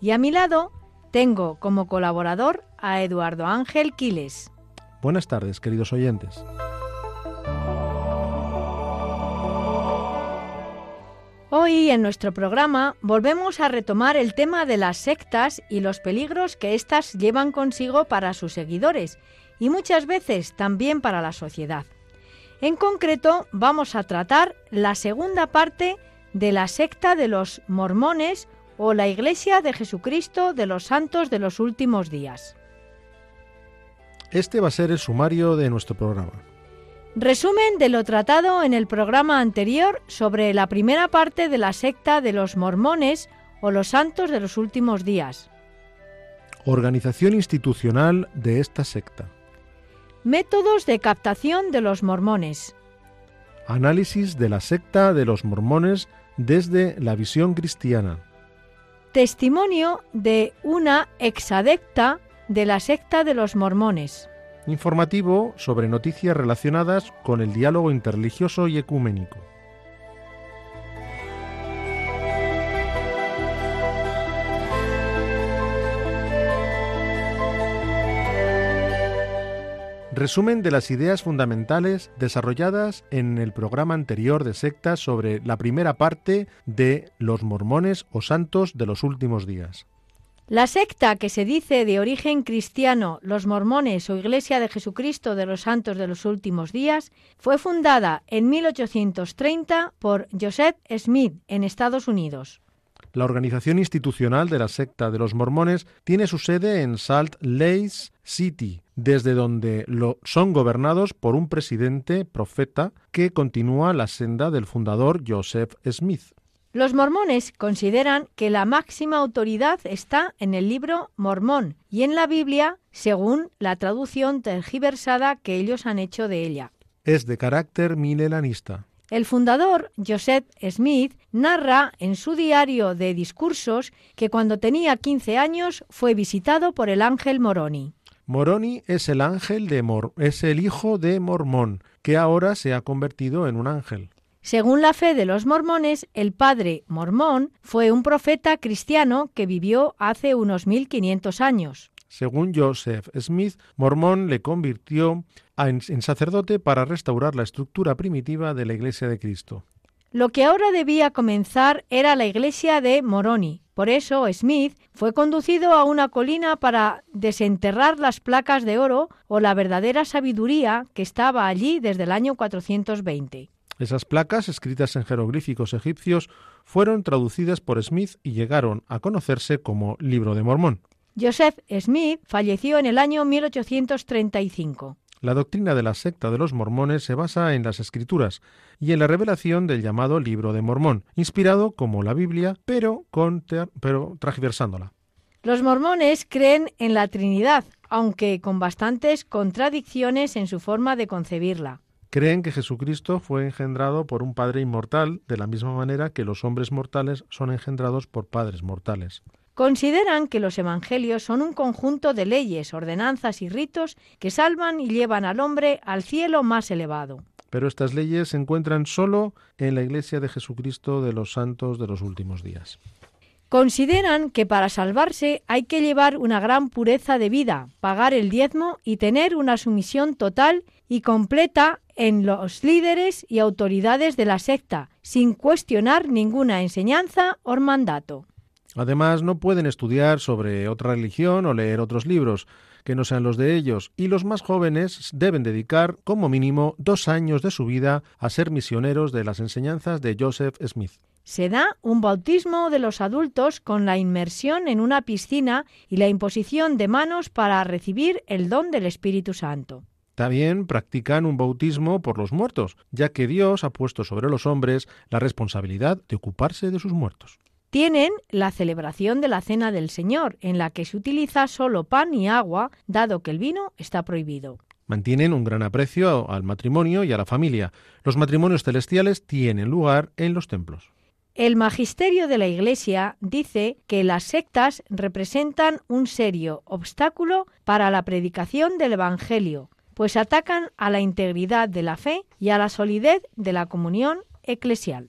Y a mi lado tengo como colaborador a Eduardo Ángel Quiles. Buenas tardes, queridos oyentes. Hoy en nuestro programa volvemos a retomar el tema de las sectas y los peligros que éstas llevan consigo para sus seguidores y muchas veces también para la sociedad. En concreto vamos a tratar la segunda parte de la secta de los mormones o la Iglesia de Jesucristo de los Santos de los Últimos Días. Este va a ser el sumario de nuestro programa. Resumen de lo tratado en el programa anterior sobre la primera parte de la secta de los mormones o los santos de los últimos días. Organización institucional de esta secta. Métodos de captación de los mormones. Análisis de la secta de los mormones desde la visión cristiana. Testimonio de una exadecta de la secta de los mormones informativo sobre noticias relacionadas con el diálogo interreligioso y ecuménico. Resumen de las ideas fundamentales desarrolladas en el programa anterior de sectas sobre la primera parte de los mormones o santos de los últimos días. La secta que se dice de origen cristiano, los mormones o Iglesia de Jesucristo de los Santos de los Últimos Días, fue fundada en 1830 por Joseph Smith en Estados Unidos. La organización institucional de la secta de los mormones tiene su sede en Salt Lake City, desde donde lo son gobernados por un presidente profeta que continúa la senda del fundador Joseph Smith. Los mormones consideran que la máxima autoridad está en el libro Mormón y en la Biblia, según la traducción tergiversada que ellos han hecho de ella. Es de carácter milenarista. El fundador, Joseph Smith, narra en su diario de discursos que cuando tenía 15 años fue visitado por el ángel Moroni. Moroni es el ángel de Mor es el hijo de Mormón, que ahora se ha convertido en un ángel. Según la fe de los mormones, el padre mormón fue un profeta cristiano que vivió hace unos 1500 años. Según Joseph Smith, Mormón le convirtió en sacerdote para restaurar la estructura primitiva de la Iglesia de Cristo. Lo que ahora debía comenzar era la iglesia de Moroni. Por eso Smith fue conducido a una colina para desenterrar las placas de oro o la verdadera sabiduría que estaba allí desde el año 420. Esas placas, escritas en jeroglíficos egipcios, fueron traducidas por Smith y llegaron a conocerse como Libro de Mormón. Joseph Smith falleció en el año 1835. La doctrina de la secta de los mormones se basa en las escrituras y en la revelación del llamado Libro de Mormón, inspirado como la Biblia, pero, con pero transversándola. Los mormones creen en la Trinidad, aunque con bastantes contradicciones en su forma de concebirla creen que Jesucristo fue engendrado por un Padre inmortal, de la misma manera que los hombres mortales son engendrados por padres mortales. Consideran que los evangelios son un conjunto de leyes, ordenanzas y ritos que salvan y llevan al hombre al cielo más elevado. Pero estas leyes se encuentran solo en la Iglesia de Jesucristo de los santos de los últimos días. Consideran que para salvarse hay que llevar una gran pureza de vida, pagar el diezmo y tener una sumisión total y completa en los líderes y autoridades de la secta, sin cuestionar ninguna enseñanza o mandato. Además, no pueden estudiar sobre otra religión o leer otros libros que no sean los de ellos, y los más jóvenes deben dedicar como mínimo dos años de su vida a ser misioneros de las enseñanzas de Joseph Smith. Se da un bautismo de los adultos con la inmersión en una piscina y la imposición de manos para recibir el don del Espíritu Santo. También practican un bautismo por los muertos, ya que Dios ha puesto sobre los hombres la responsabilidad de ocuparse de sus muertos. Tienen la celebración de la Cena del Señor, en la que se utiliza solo pan y agua, dado que el vino está prohibido. Mantienen un gran aprecio al matrimonio y a la familia. Los matrimonios celestiales tienen lugar en los templos. El magisterio de la Iglesia dice que las sectas representan un serio obstáculo para la predicación del Evangelio, pues atacan a la integridad de la fe y a la solidez de la comunión eclesial.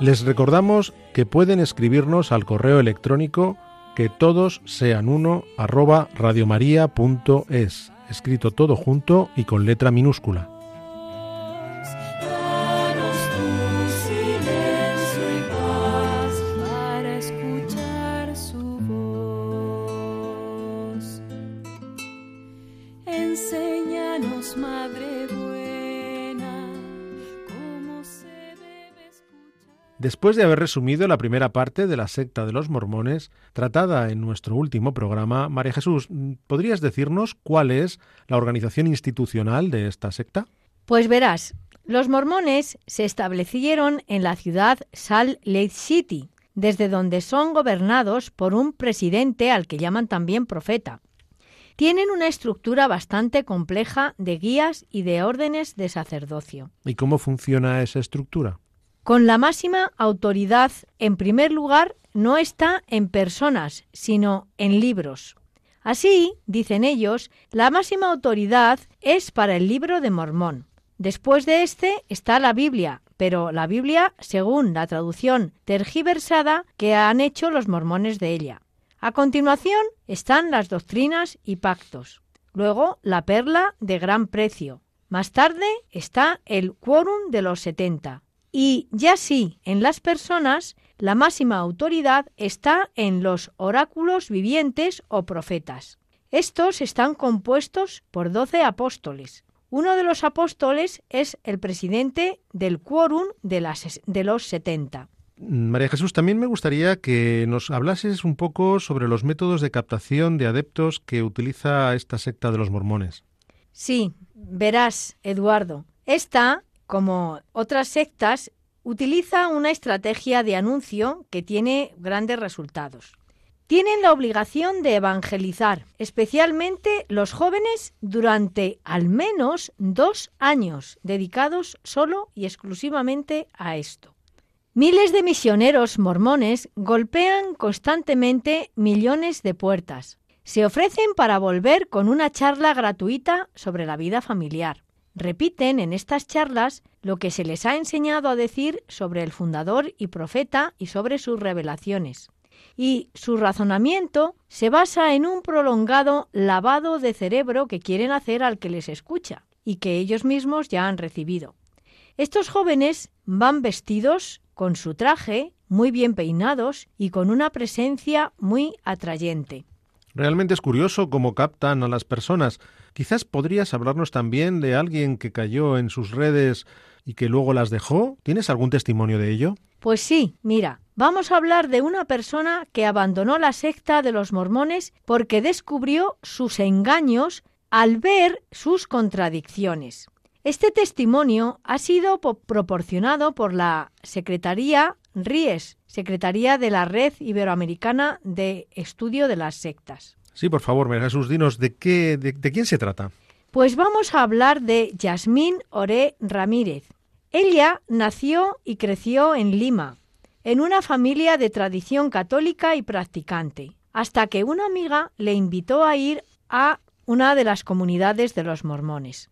Les recordamos que pueden escribirnos al correo electrónico que todos sean uno arroba radiomaria.es, escrito todo junto y con letra minúscula. Después de haber resumido la primera parte de la secta de los mormones, tratada en nuestro último programa, María Jesús, ¿podrías decirnos cuál es la organización institucional de esta secta? Pues verás, los mormones se establecieron en la ciudad Salt Lake City, desde donde son gobernados por un presidente al que llaman también profeta. Tienen una estructura bastante compleja de guías y de órdenes de sacerdocio. ¿Y cómo funciona esa estructura? Con la máxima autoridad, en primer lugar, no está en personas, sino en libros. Así, dicen ellos, la máxima autoridad es para el libro de Mormón. Después de este está la Biblia, pero la Biblia según la traducción tergiversada que han hecho los mormones de ella. A continuación están las doctrinas y pactos. Luego la perla de gran precio. Más tarde está el quórum de los setenta. Y ya sí, en las personas, la máxima autoridad está en los oráculos vivientes o profetas. Estos están compuestos por doce apóstoles. Uno de los apóstoles es el presidente del quórum de, los setenta. María Jesús, también me gustaría que nos hablases un poco sobre los métodos de captación de adeptos que utiliza esta secta de los mormones. Sí, verás, Eduardo. Esta como otras sectas, utiliza una estrategia de anuncio que tiene grandes resultados. Tienen la obligación de evangelizar, especialmente los jóvenes, durante al menos dos años dedicados solo y exclusivamente a esto. Miles de misioneros mormones golpean constantemente millones de puertas. Se ofrecen para volver con una charla gratuita sobre la vida familiar repiten en estas charlas lo que se les ha enseñado a decir sobre el fundador y profeta y sobre sus revelaciones. Y su razonamiento se basa en un prolongado lavado de cerebro que quieren hacer al que les escucha y que ellos mismos ya han recibido. Estos jóvenes van vestidos con su traje, muy bien peinados y con una presencia muy atrayente. Realmente es curioso cómo captan a las personas. Quizás podrías hablarnos también de alguien que cayó en sus redes y que luego las dejó. ¿Tienes algún testimonio de ello? Pues sí, mira, vamos a hablar de una persona que abandonó la secta de los mormones porque descubrió sus engaños al ver sus contradicciones. Este testimonio ha sido proporcionado por la Secretaría RIES, Secretaría de la Red Iberoamericana de Estudio de las Sectas. Sí, por favor, Jesús, dinos de qué, de, quién se trata. Pues vamos a hablar de Yasmín Oré Ramírez. Ella nació y creció en Lima, en una familia de tradición católica y practicante, hasta que una amiga le invitó a ir a una de las comunidades de los mormones.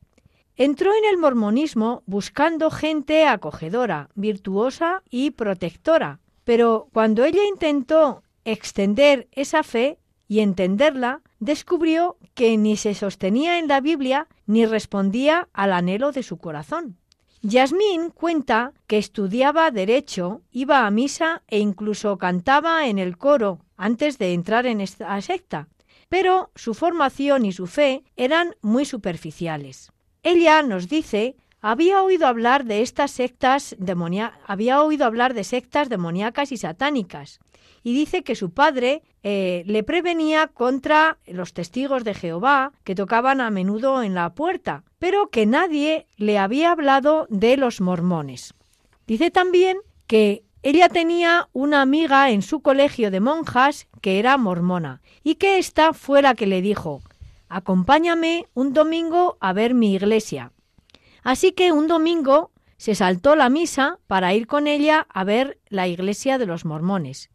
Entró en el mormonismo buscando gente acogedora, virtuosa y protectora, pero cuando ella intentó extender esa fe y entenderla, descubrió que ni se sostenía en la Biblia ni respondía al anhelo de su corazón. Yasmín cuenta que estudiaba derecho, iba a misa e incluso cantaba en el coro antes de entrar en esta secta, pero su formación y su fe eran muy superficiales. Ella nos dice había oído hablar de estas sectas había oído hablar de sectas demoníacas y satánicas y dice que su padre eh, le prevenía contra los testigos de Jehová que tocaban a menudo en la puerta, pero que nadie le había hablado de los mormones. Dice también que ella tenía una amiga en su colegio de monjas que era mormona y que ésta fue la que le dijo Acompáñame un domingo a ver mi iglesia. Así que un domingo se saltó la misa para ir con ella a ver la iglesia de los mormones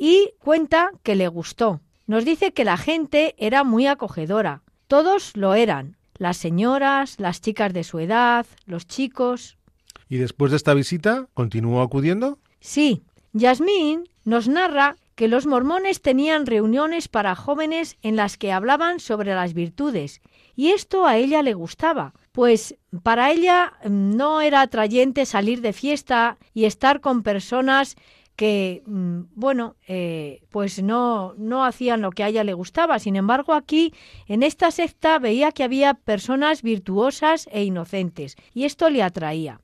y cuenta que le gustó. Nos dice que la gente era muy acogedora. Todos lo eran. Las señoras, las chicas de su edad, los chicos. ¿Y después de esta visita continuó acudiendo? Sí. Yasmín nos narra que los mormones tenían reuniones para jóvenes en las que hablaban sobre las virtudes, y esto a ella le gustaba, pues para ella mm, no era atrayente salir de fiesta y estar con personas que, mm, bueno, eh, pues no, no hacían lo que a ella le gustaba. Sin embargo, aquí, en esta secta, veía que había personas virtuosas e inocentes, y esto le atraía.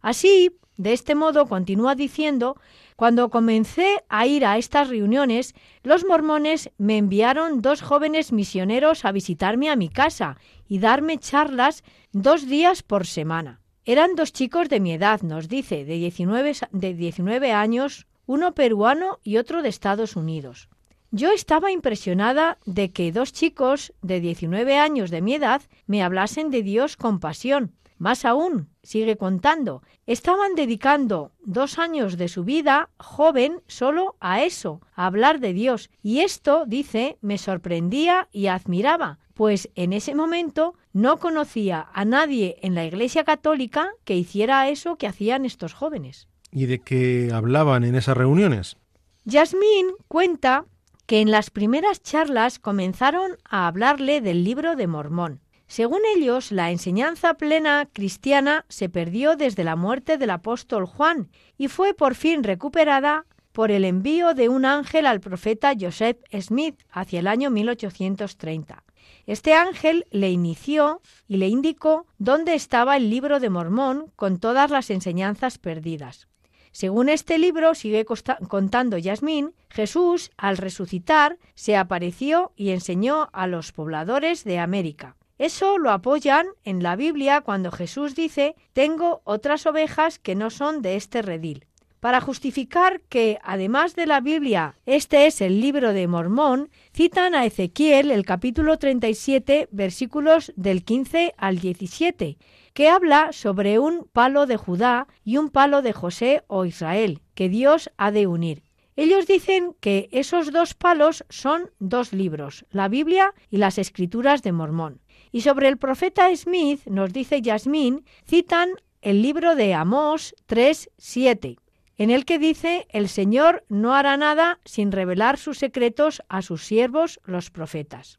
Así, de este modo, continúa diciendo, cuando comencé a ir a estas reuniones, los mormones me enviaron dos jóvenes misioneros a visitarme a mi casa y darme charlas dos días por semana. Eran dos chicos de mi edad, nos dice, de 19, de 19 años, uno peruano y otro de Estados Unidos. Yo estaba impresionada de que dos chicos de 19 años de mi edad me hablasen de Dios con pasión. Más aún, sigue contando, estaban dedicando dos años de su vida joven solo a eso, a hablar de Dios. Y esto, dice, me sorprendía y admiraba, pues en ese momento no conocía a nadie en la Iglesia Católica que hiciera eso que hacían estos jóvenes y de qué hablaban en esas reuniones? Yasmín cuenta que en las primeras charlas comenzaron a hablarle del libro de Mormón. Según ellos, la enseñanza plena cristiana se perdió desde la muerte del apóstol Juan y fue por fin recuperada por el envío de un ángel al profeta Joseph Smith hacia el año 1830. Este ángel le inició y le indicó dónde estaba el libro de Mormón con todas las enseñanzas perdidas. Según este libro, sigue contando Yasmín, Jesús, al resucitar, se apareció y enseñó a los pobladores de América. Eso lo apoyan en la Biblia cuando Jesús dice, tengo otras ovejas que no son de este redil. Para justificar que, además de la Biblia, este es el libro de Mormón, citan a Ezequiel el capítulo 37, versículos del 15 al 17, que habla sobre un palo de Judá y un palo de José o Israel, que Dios ha de unir. Ellos dicen que esos dos palos son dos libros, la Biblia y las Escrituras de Mormón. Y sobre el profeta Smith, nos dice Yasmín, citan el libro de Amós 3.7, en el que dice, el Señor no hará nada sin revelar sus secretos a sus siervos los profetas.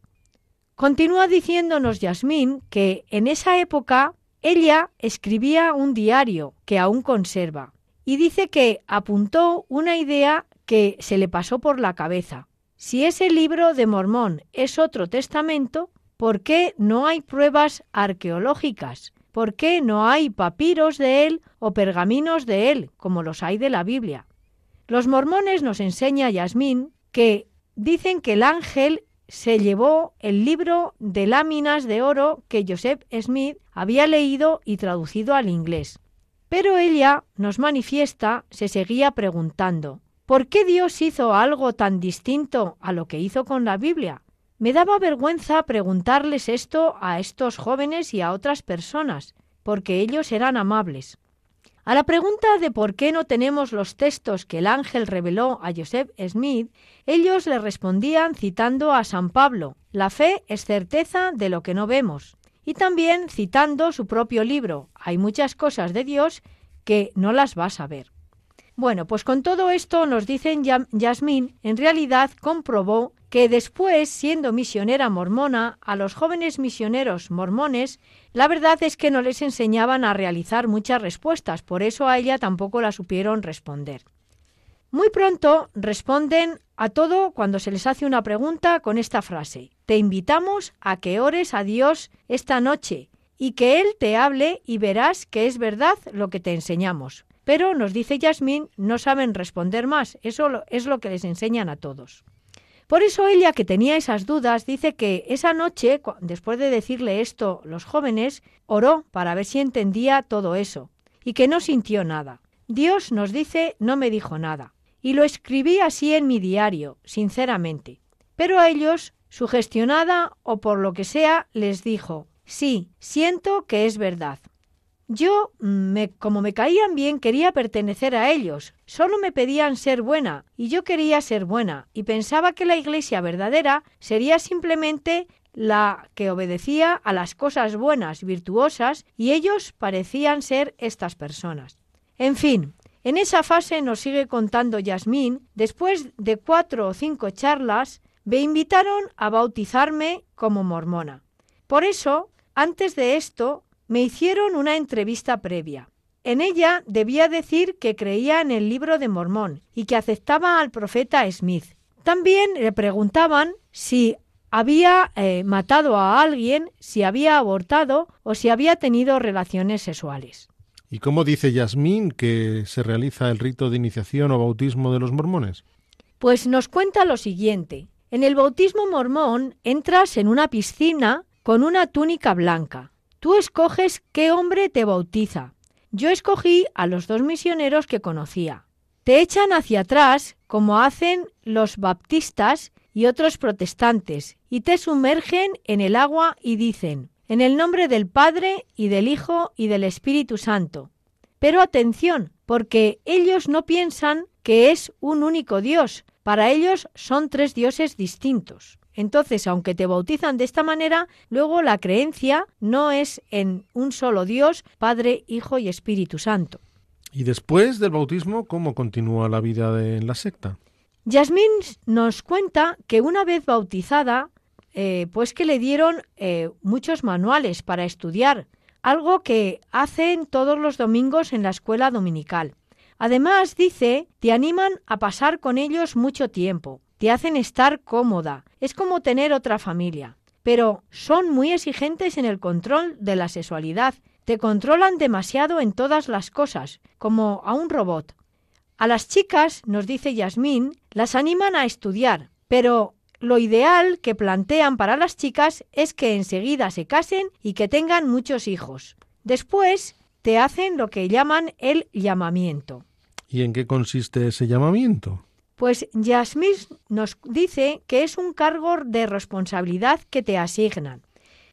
Continúa diciéndonos Yasmín que en esa época ella escribía un diario que aún conserva y dice que apuntó una idea que se le pasó por la cabeza. Si ese libro de Mormón es otro testamento, ¿por qué no hay pruebas arqueológicas? ¿Por qué no hay papiros de él o pergaminos de él, como los hay de la Biblia? Los mormones nos enseña Yasmín que dicen que el ángel se llevó el libro de láminas de oro que Joseph Smith había leído y traducido al inglés. Pero ella nos manifiesta, se seguía preguntando, ¿por qué Dios hizo algo tan distinto a lo que hizo con la Biblia? Me daba vergüenza preguntarles esto a estos jóvenes y a otras personas, porque ellos eran amables. A la pregunta de por qué no tenemos los textos que el ángel reveló a Joseph Smith, ellos le respondían citando a San Pablo, la fe es certeza de lo que no vemos, y también citando su propio libro, hay muchas cosas de Dios que no las vas a ver. Bueno, pues con todo esto nos dicen Yasmín, en realidad comprobó que después, siendo misionera mormona, a los jóvenes misioneros mormones, la verdad es que no les enseñaban a realizar muchas respuestas, por eso a ella tampoco la supieron responder. Muy pronto responden a todo cuando se les hace una pregunta con esta frase, te invitamos a que ores a Dios esta noche y que Él te hable y verás que es verdad lo que te enseñamos. Pero nos dice Yasmín, no saben responder más, eso es lo que les enseñan a todos. Por eso ella, que tenía esas dudas, dice que esa noche, después de decirle esto los jóvenes, oró para ver si entendía todo eso, y que no sintió nada. Dios nos dice, no me dijo nada. Y lo escribí así en mi diario, sinceramente. Pero a ellos, sugestionada o por lo que sea, les dijo, sí, siento que es verdad. Yo, me, como me caían bien, quería pertenecer a ellos. Solo me pedían ser buena, y yo quería ser buena, y pensaba que la iglesia verdadera sería simplemente la que obedecía a las cosas buenas, virtuosas, y ellos parecían ser estas personas. En fin, en esa fase nos sigue contando Yasmín, después de cuatro o cinco charlas, me invitaron a bautizarme como mormona. Por eso, antes de esto, me hicieron una entrevista previa. En ella debía decir que creía en el libro de Mormón y que aceptaba al profeta Smith. También le preguntaban si había eh, matado a alguien, si había abortado o si había tenido relaciones sexuales. ¿Y cómo dice Yasmín que se realiza el rito de iniciación o bautismo de los mormones? Pues nos cuenta lo siguiente. En el bautismo mormón entras en una piscina con una túnica blanca. Tú escoges qué hombre te bautiza. Yo escogí a los dos misioneros que conocía. Te echan hacia atrás, como hacen los baptistas y otros protestantes, y te sumergen en el agua y dicen, en el nombre del Padre y del Hijo y del Espíritu Santo. Pero atención, porque ellos no piensan que es un único Dios, para ellos son tres dioses distintos. Entonces, aunque te bautizan de esta manera, luego la creencia no es en un solo Dios, Padre, Hijo y Espíritu Santo. ¿Y después del bautismo, cómo continúa la vida en la secta? Yasmín nos cuenta que una vez bautizada, eh, pues que le dieron eh, muchos manuales para estudiar, algo que hacen todos los domingos en la escuela dominical. Además, dice, te animan a pasar con ellos mucho tiempo, te hacen estar cómoda, es como tener otra familia. Pero son muy exigentes en el control de la sexualidad, te controlan demasiado en todas las cosas, como a un robot. A las chicas, nos dice Yasmín, las animan a estudiar, pero lo ideal que plantean para las chicas es que enseguida se casen y que tengan muchos hijos. Después te hacen lo que llaman el llamamiento. ¿Y en qué consiste ese llamamiento? Pues Yasmín nos dice que es un cargo de responsabilidad que te asignan.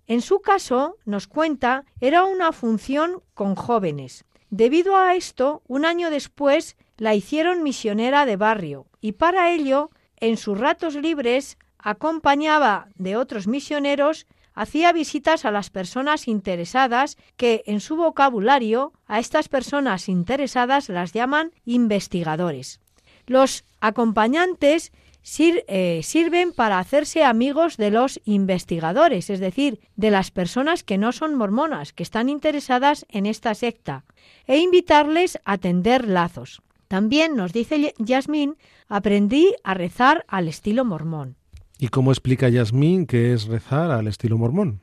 En su caso, nos cuenta, era una función con jóvenes. Debido a esto, un año después la hicieron misionera de barrio y para ello, en sus ratos libres, acompañaba de otros misioneros, hacía visitas a las personas interesadas que en su vocabulario a estas personas interesadas las llaman investigadores. Los acompañantes eh, sirven para hacerse amigos de los investigadores, es decir, de las personas que no son mormonas, que están interesadas en esta secta, e invitarles a tender lazos. También nos dice Yasmín, aprendí a rezar al estilo mormón. ¿Y cómo explica Yasmín qué es rezar al estilo mormón?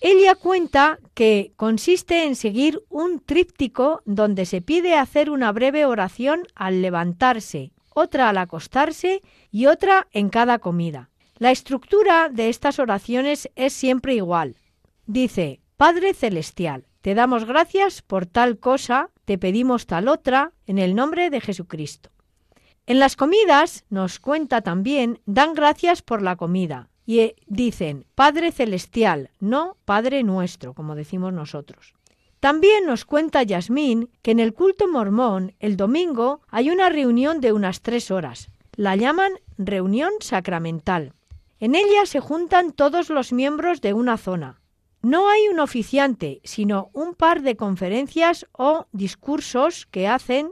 Ella cuenta que consiste en seguir un tríptico donde se pide hacer una breve oración al levantarse, otra al acostarse y otra en cada comida. La estructura de estas oraciones es siempre igual. Dice, Padre Celestial, te damos gracias por tal cosa, te pedimos tal otra, en el nombre de Jesucristo. En las comidas, nos cuenta también, dan gracias por la comida y eh, dicen Padre Celestial, no Padre nuestro, como decimos nosotros. También nos cuenta Yasmín que en el culto mormón el domingo hay una reunión de unas tres horas. La llaman reunión sacramental. En ella se juntan todos los miembros de una zona. No hay un oficiante, sino un par de conferencias o discursos que hacen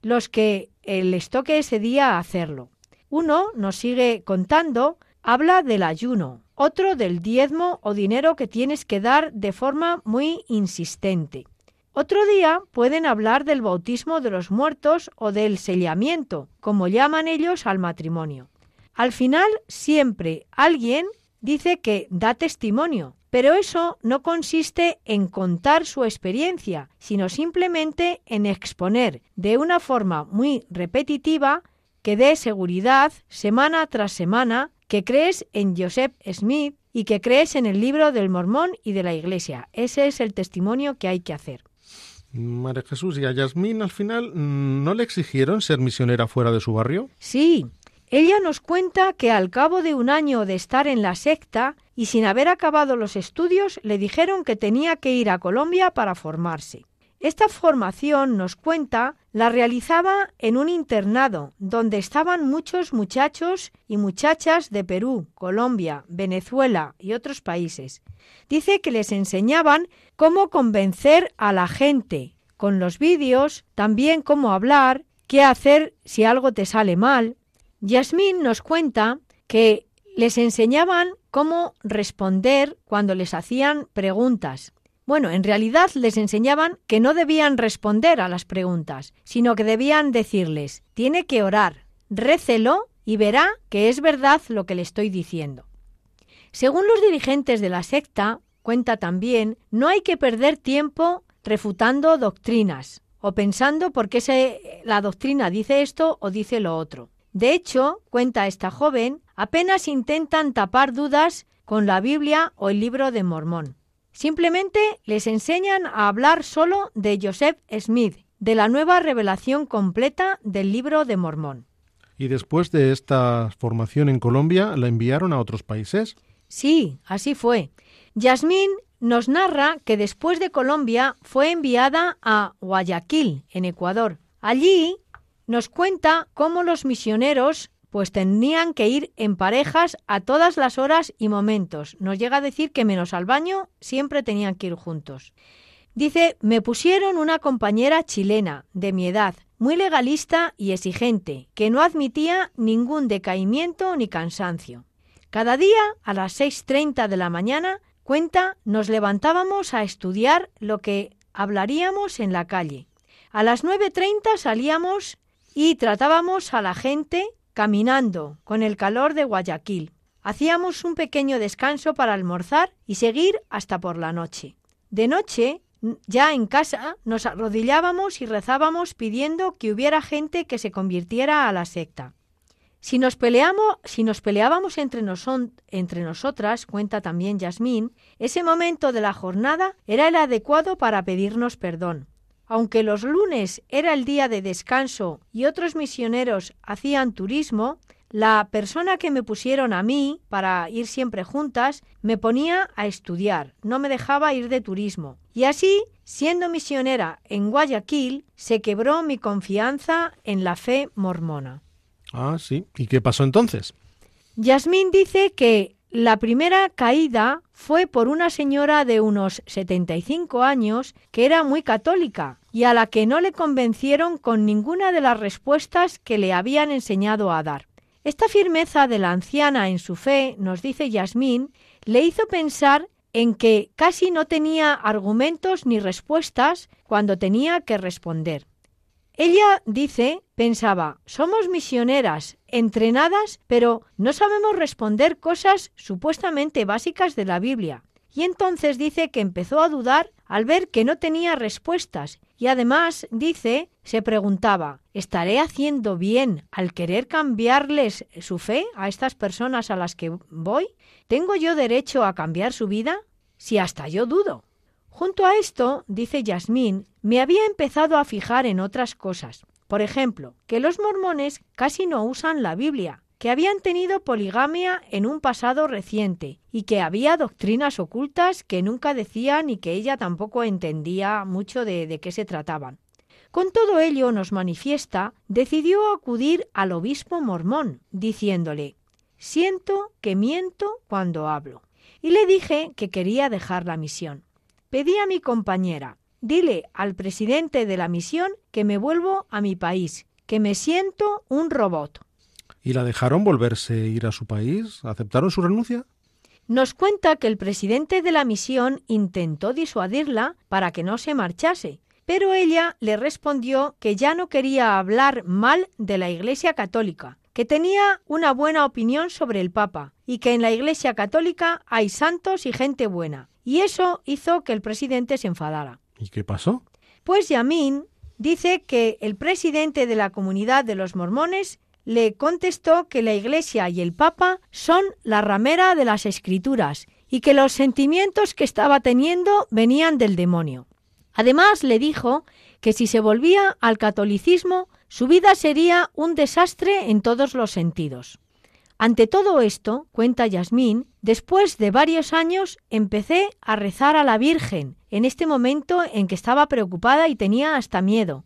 los que les toque ese día hacerlo. Uno nos sigue contando, habla del ayuno, otro del diezmo o dinero que tienes que dar de forma muy insistente. Otro día pueden hablar del bautismo de los muertos o del sellamiento, como llaman ellos al matrimonio. Al final siempre alguien dice que da testimonio, pero eso no consiste en contar su experiencia, sino simplemente en exponer de una forma muy repetitiva que dé seguridad semana tras semana que crees en Joseph Smith y que crees en el libro del mormón y de la iglesia. Ese es el testimonio que hay que hacer. María Jesús, ¿y a Yasmín al final mm, no le exigieron ser misionera fuera de su barrio? Sí. Ella nos cuenta que al cabo de un año de estar en la secta y sin haber acabado los estudios, le dijeron que tenía que ir a Colombia para formarse. Esta formación, nos cuenta, la realizaba en un internado donde estaban muchos muchachos y muchachas de Perú, Colombia, Venezuela y otros países. Dice que les enseñaban cómo convencer a la gente con los vídeos, también cómo hablar, qué hacer si algo te sale mal. Yasmín nos cuenta que les enseñaban cómo responder cuando les hacían preguntas. Bueno, en realidad les enseñaban que no debían responder a las preguntas, sino que debían decirles, tiene que orar, récelo y verá que es verdad lo que le estoy diciendo. Según los dirigentes de la secta, cuenta también, no hay que perder tiempo refutando doctrinas o pensando por qué se, la doctrina dice esto o dice lo otro. De hecho, cuenta esta joven, apenas intentan tapar dudas con la Biblia o el libro de Mormón. Simplemente les enseñan a hablar solo de Joseph Smith, de la nueva revelación completa del libro de Mormón. ¿Y después de esta formación en Colombia la enviaron a otros países? Sí, así fue. Yasmín nos narra que después de Colombia fue enviada a Guayaquil, en Ecuador. Allí nos cuenta cómo los misioneros pues tenían que ir en parejas a todas las horas y momentos. Nos llega a decir que menos al baño siempre tenían que ir juntos. Dice, me pusieron una compañera chilena de mi edad, muy legalista y exigente, que no admitía ningún decaimiento ni cansancio. Cada día, a las 6.30 de la mañana, cuenta, nos levantábamos a estudiar lo que hablaríamos en la calle. A las 9.30 salíamos y tratábamos a la gente caminando con el calor de Guayaquil. Hacíamos un pequeño descanso para almorzar y seguir hasta por la noche. De noche, ya en casa, nos arrodillábamos y rezábamos pidiendo que hubiera gente que se convirtiera a la secta. Si nos, peleamos, si nos peleábamos entre, entre nosotras, cuenta también Yasmín, ese momento de la jornada era el adecuado para pedirnos perdón. Aunque los lunes era el día de descanso y otros misioneros hacían turismo, la persona que me pusieron a mí para ir siempre juntas me ponía a estudiar, no me dejaba ir de turismo. Y así, siendo misionera en Guayaquil, se quebró mi confianza en la fe mormona. Ah, sí. ¿Y qué pasó entonces? Yasmín dice que la primera caída fue por una señora de unos 75 años que era muy católica y a la que no le convencieron con ninguna de las respuestas que le habían enseñado a dar. Esta firmeza de la anciana en su fe, nos dice Yasmín, le hizo pensar en que casi no tenía argumentos ni respuestas cuando tenía que responder. Ella dice, pensaba, somos misioneras, entrenadas, pero no sabemos responder cosas supuestamente básicas de la Biblia. Y entonces dice que empezó a dudar al ver que no tenía respuestas y además dice, se preguntaba, ¿estaré haciendo bien al querer cambiarles su fe a estas personas a las que voy? ¿Tengo yo derecho a cambiar su vida? Si hasta yo dudo. Junto a esto, dice Yasmín, me había empezado a fijar en otras cosas. Por ejemplo, que los mormones casi no usan la Biblia, que habían tenido poligamia en un pasado reciente y que había doctrinas ocultas que nunca decían y que ella tampoco entendía mucho de, de qué se trataban. Con todo ello, nos manifiesta, decidió acudir al obispo mormón, diciéndole, siento que miento cuando hablo. Y le dije que quería dejar la misión. Pedí a mi compañera, dile al presidente de la misión que me vuelvo a mi país, que me siento un robot. ¿Y la dejaron volverse a ir a su país? ¿Aceptaron su renuncia? Nos cuenta que el presidente de la misión intentó disuadirla para que no se marchase, pero ella le respondió que ya no quería hablar mal de la Iglesia Católica, que tenía una buena opinión sobre el Papa y que en la Iglesia Católica hay santos y gente buena. Y eso hizo que el presidente se enfadara. ¿Y qué pasó? Pues Yamin dice que el presidente de la comunidad de los mormones le contestó que la Iglesia y el Papa son la ramera de las escrituras y que los sentimientos que estaba teniendo venían del demonio. Además le dijo que si se volvía al catolicismo, su vida sería un desastre en todos los sentidos. Ante todo esto, cuenta Yasmín, después de varios años empecé a rezar a la Virgen, en este momento en que estaba preocupada y tenía hasta miedo,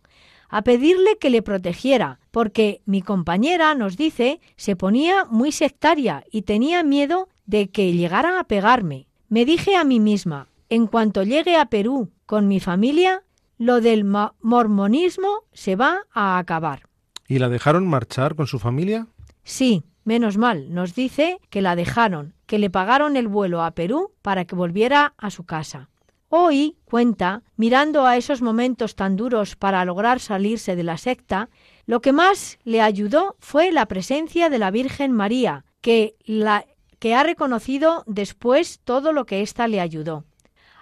a pedirle que le protegiera, porque mi compañera nos dice se ponía muy sectaria y tenía miedo de que llegara a pegarme. Me dije a mí misma, en cuanto llegue a Perú con mi familia, lo del mormonismo se va a acabar. ¿Y la dejaron marchar con su familia? Sí, menos mal, nos dice que la dejaron, que le pagaron el vuelo a Perú para que volviera a su casa. Hoy, cuenta, mirando a esos momentos tan duros para lograr salirse de la secta, lo que más le ayudó fue la presencia de la Virgen María, que, la, que ha reconocido después todo lo que ésta le ayudó.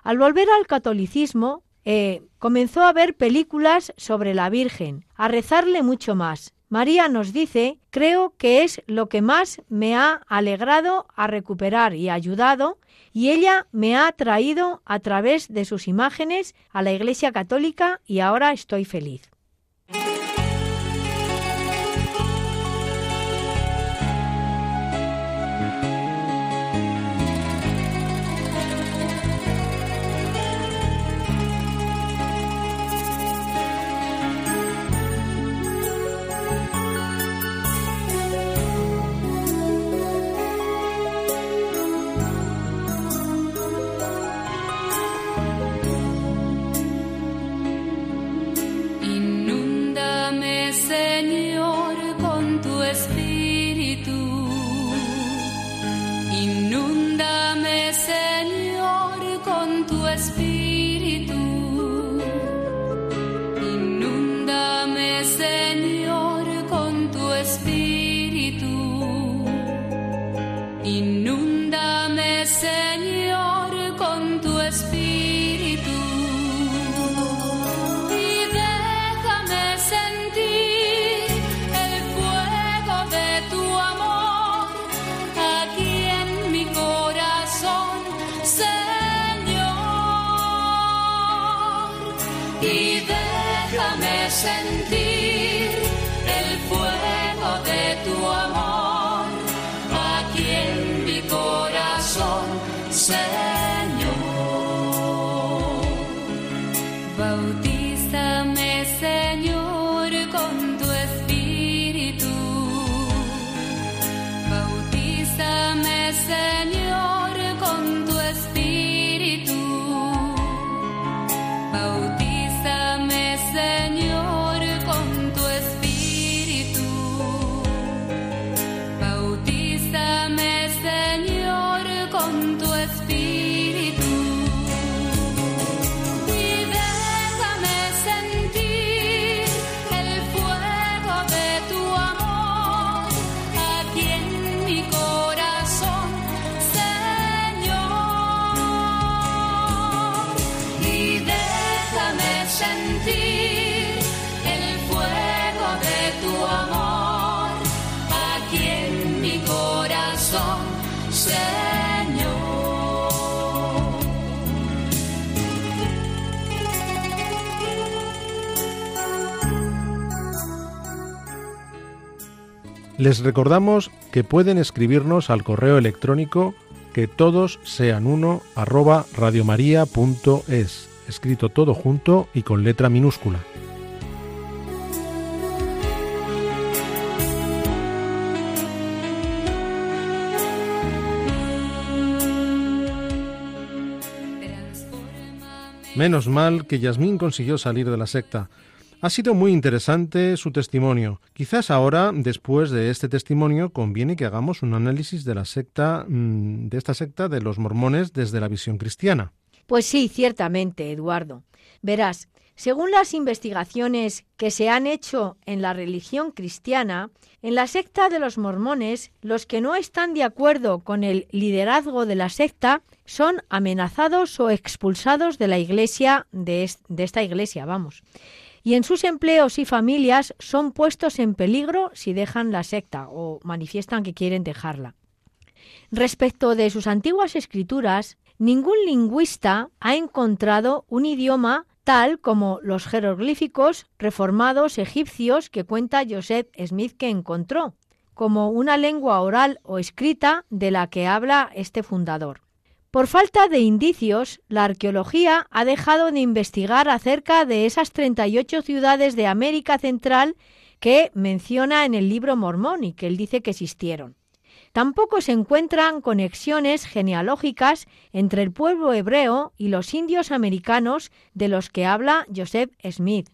Al volver al catolicismo, eh, comenzó a ver películas sobre la Virgen, a rezarle mucho más. María nos dice, creo que es lo que más me ha alegrado a recuperar y ayudado y ella me ha traído a través de sus imágenes a la Iglesia Católica y ahora estoy feliz. Les recordamos que pueden escribirnos al correo electrónico que todos sean uno arroba radiomaria.es, escrito todo junto y con letra minúscula. Menos mal que Yasmín consiguió salir de la secta. Ha sido muy interesante su testimonio. Quizás ahora, después de este testimonio, conviene que hagamos un análisis de la secta, mm, de esta secta de los mormones desde la visión cristiana. Pues sí, ciertamente, Eduardo. Verás, según las investigaciones que se han hecho en la religión cristiana, en la secta de los mormones, los que no están de acuerdo con el liderazgo de la secta son amenazados o expulsados de la iglesia, de, esta iglesia, vamos. Y en sus empleos y familias son puestos en peligro si dejan la secta o manifiestan que quieren dejarla. Respecto de sus antiguas escrituras, ningún lingüista ha encontrado un idioma tal como los jeroglíficos reformados egipcios que cuenta Joseph Smith que encontró, como una lengua oral o escrita de la que habla este fundador. Por falta de indicios, la arqueología ha dejado de investigar acerca de esas 38 ciudades de América Central que menciona en el libro mormón y que él dice que existieron. Tampoco se encuentran conexiones genealógicas entre el pueblo hebreo y los indios americanos de los que habla Joseph Smith.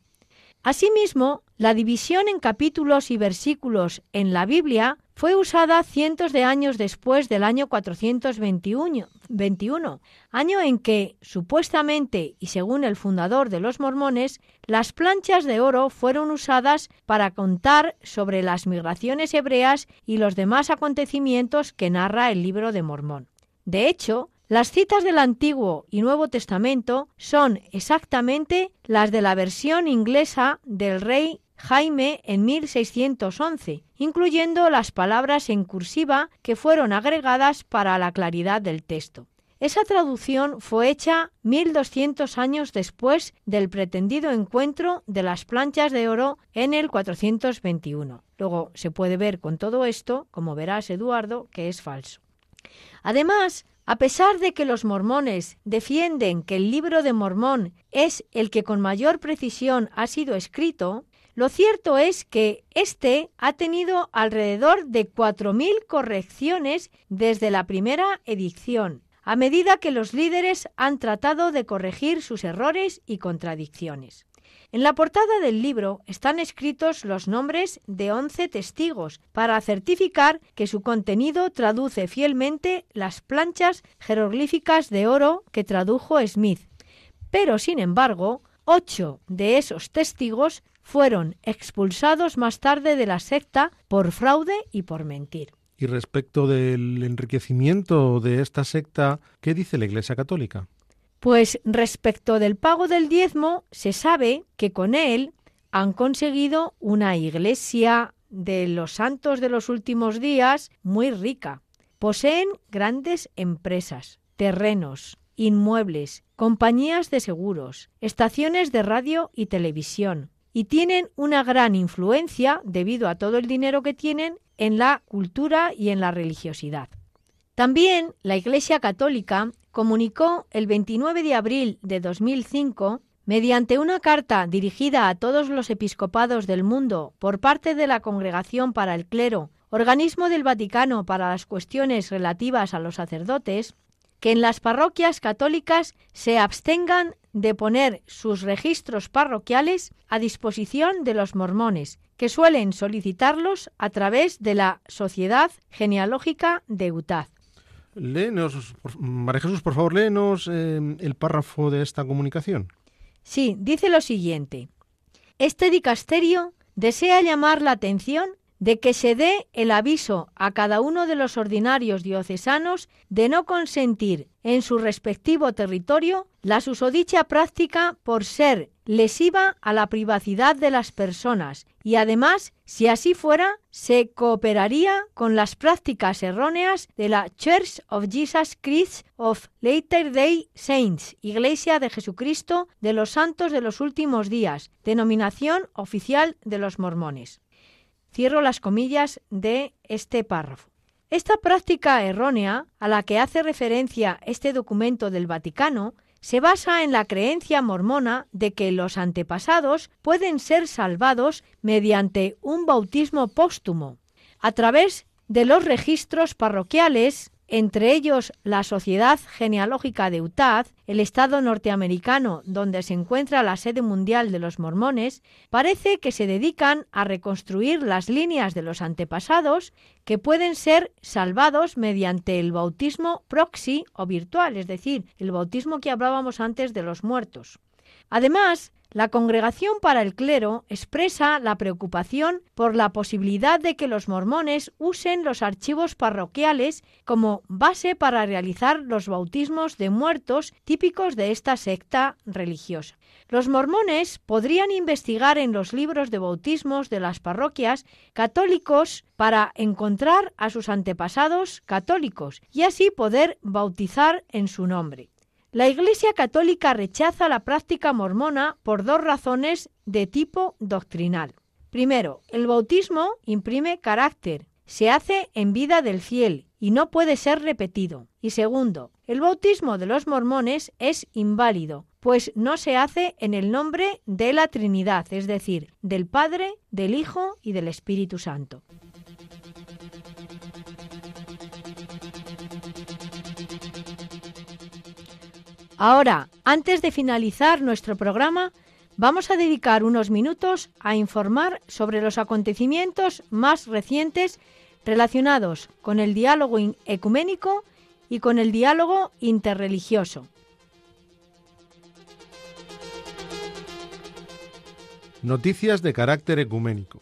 Asimismo, la división en capítulos y versículos en la Biblia fue usada cientos de años después del año 421, año en que, supuestamente y según el fundador de los mormones, las planchas de oro fueron usadas para contar sobre las migraciones hebreas y los demás acontecimientos que narra el libro de Mormón. De hecho, las citas del Antiguo y Nuevo Testamento son exactamente las de la versión inglesa del rey Jaime en 1611, incluyendo las palabras en cursiva que fueron agregadas para la claridad del texto. Esa traducción fue hecha 1200 años después del pretendido encuentro de las planchas de oro en el 421. Luego se puede ver con todo esto, como verás Eduardo, que es falso. Además, a pesar de que los mormones defienden que el libro de Mormón es el que con mayor precisión ha sido escrito, lo cierto es que este ha tenido alrededor de 4.000 correcciones desde la primera edición, a medida que los líderes han tratado de corregir sus errores y contradicciones. En la portada del libro están escritos los nombres de 11 testigos para certificar que su contenido traduce fielmente las planchas jeroglíficas de oro que tradujo Smith. Pero, sin embargo, ocho de esos testigos fueron expulsados más tarde de la secta por fraude y por mentir. Y respecto del enriquecimiento de esta secta, ¿qué dice la Iglesia Católica? Pues respecto del pago del diezmo, se sabe que con él han conseguido una iglesia de los santos de los últimos días muy rica. Poseen grandes empresas, terrenos, inmuebles, compañías de seguros, estaciones de radio y televisión, y tienen una gran influencia, debido a todo el dinero que tienen, en la cultura y en la religiosidad. También la Iglesia Católica comunicó el 29 de abril de 2005, mediante una carta dirigida a todos los episcopados del mundo por parte de la Congregación para el Clero, organismo del Vaticano para las cuestiones relativas a los sacerdotes, que en las parroquias católicas se abstengan de poner sus registros parroquiales a disposición de los mormones, que suelen solicitarlos a través de la Sociedad Genealógica de Utah. Léenos, María Jesús, por favor, léenos eh, el párrafo de esta comunicación. Sí, dice lo siguiente. Este dicasterio desea llamar la atención de que se dé el aviso a cada uno de los ordinarios diocesanos de no consentir en su respectivo territorio la susodicha práctica por ser lesiva a la privacidad de las personas y además, si así fuera, se cooperaría con las prácticas erróneas de la Church of Jesus Christ of Later Day Saints, Iglesia de Jesucristo de los Santos de los Últimos Días, denominación oficial de los mormones. Cierro las comillas de este párrafo. Esta práctica errónea a la que hace referencia este documento del Vaticano se basa en la creencia mormona de que los antepasados pueden ser salvados mediante un bautismo póstumo, a través de los registros parroquiales entre ellos la Sociedad Genealógica de Utah, el estado norteamericano donde se encuentra la sede mundial de los mormones, parece que se dedican a reconstruir las líneas de los antepasados que pueden ser salvados mediante el bautismo proxy o virtual, es decir, el bautismo que hablábamos antes de los muertos. Además, la Congregación para el Clero expresa la preocupación por la posibilidad de que los mormones usen los archivos parroquiales como base para realizar los bautismos de muertos típicos de esta secta religiosa. Los mormones podrían investigar en los libros de bautismos de las parroquias católicos para encontrar a sus antepasados católicos y así poder bautizar en su nombre. La Iglesia Católica rechaza la práctica mormona por dos razones de tipo doctrinal. Primero, el bautismo imprime carácter, se hace en vida del fiel y no puede ser repetido. Y segundo, el bautismo de los mormones es inválido, pues no se hace en el nombre de la Trinidad, es decir, del Padre, del Hijo y del Espíritu Santo. Ahora, antes de finalizar nuestro programa, vamos a dedicar unos minutos a informar sobre los acontecimientos más recientes relacionados con el diálogo ecuménico y con el diálogo interreligioso. Noticias de carácter ecuménico.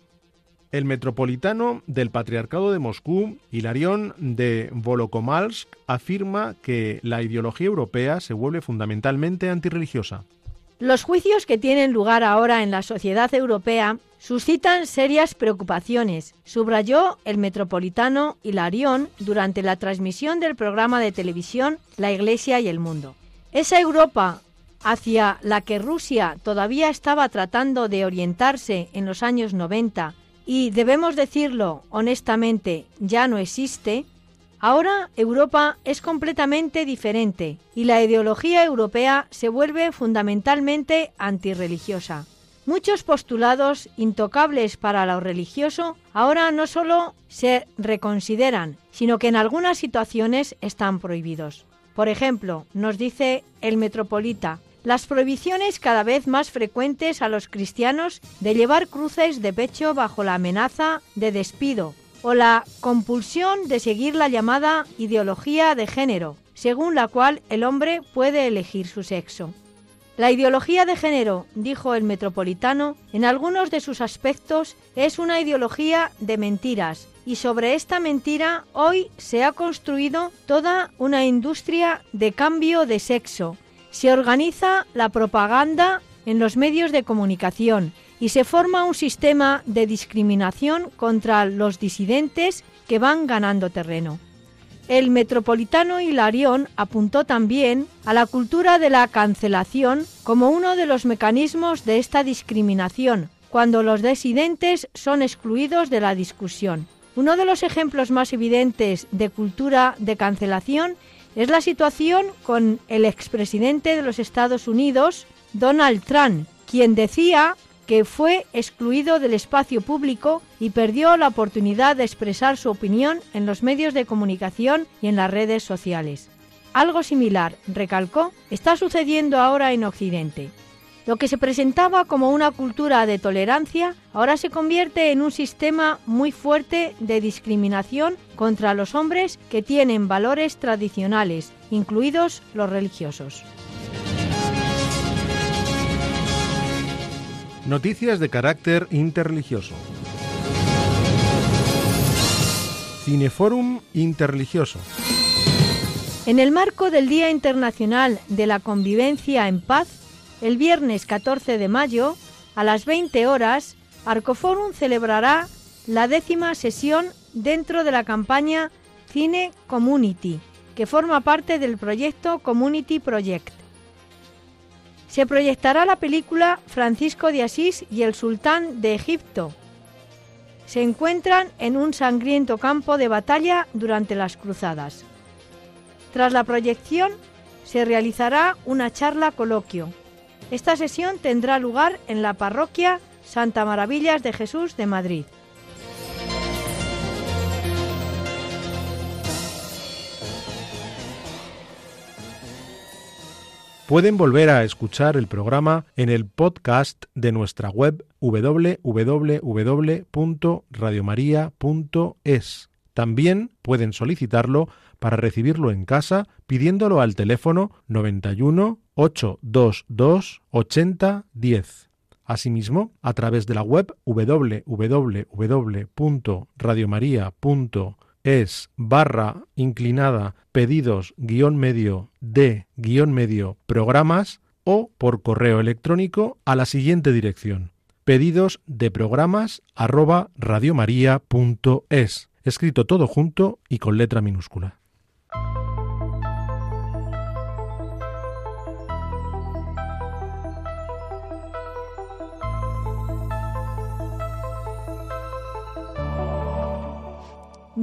El metropolitano del Patriarcado de Moscú, Hilarión de Volokomalsk, afirma que la ideología europea se vuelve fundamentalmente antirreligiosa. Los juicios que tienen lugar ahora en la sociedad europea suscitan serias preocupaciones, subrayó el metropolitano Hilarión durante la transmisión del programa de televisión La Iglesia y el Mundo. Esa Europa hacia la que Rusia todavía estaba tratando de orientarse en los años 90 y debemos decirlo honestamente, ya no existe, ahora Europa es completamente diferente y la ideología europea se vuelve fundamentalmente antirreligiosa. Muchos postulados intocables para lo religioso ahora no solo se reconsideran, sino que en algunas situaciones están prohibidos. Por ejemplo, nos dice el metropolita, las prohibiciones cada vez más frecuentes a los cristianos de llevar cruces de pecho bajo la amenaza de despido o la compulsión de seguir la llamada ideología de género, según la cual el hombre puede elegir su sexo. La ideología de género, dijo el metropolitano, en algunos de sus aspectos es una ideología de mentiras, y sobre esta mentira hoy se ha construido toda una industria de cambio de sexo, se organiza la propaganda en los medios de comunicación y se forma un sistema de discriminación contra los disidentes que van ganando terreno. El metropolitano Hilarión apuntó también a la cultura de la cancelación como uno de los mecanismos de esta discriminación, cuando los disidentes son excluidos de la discusión. Uno de los ejemplos más evidentes de cultura de cancelación es la situación con el expresidente de los Estados Unidos, Donald Trump, quien decía que fue excluido del espacio público y perdió la oportunidad de expresar su opinión en los medios de comunicación y en las redes sociales. Algo similar, recalcó, está sucediendo ahora en Occidente. Lo que se presentaba como una cultura de tolerancia ahora se convierte en un sistema muy fuerte de discriminación contra los hombres que tienen valores tradicionales, incluidos los religiosos. Noticias de carácter interreligioso. Cineforum Interreligioso. En el marco del Día Internacional de la Convivencia en Paz, el viernes 14 de mayo, a las 20 horas, Arcoforum celebrará la décima sesión dentro de la campaña Cine Community, que forma parte del proyecto Community Project. Se proyectará la película Francisco de Asís y el Sultán de Egipto, se encuentran en un sangriento campo de batalla durante las cruzadas. Tras la proyección se realizará una charla coloquio. Esta sesión tendrá lugar en la parroquia Santa Maravillas de Jesús de Madrid. Pueden volver a escuchar el programa en el podcast de nuestra web www.radiomaria.es. También pueden solicitarlo para recibirlo en casa pidiéndolo al teléfono 91 822 8010. Asimismo, a través de la web www.radiomaria.es es barra inclinada pedidos guion medio de guion medio programas o por correo electrónico a la siguiente dirección pedidos de programas arroba escrito todo junto y con letra minúscula.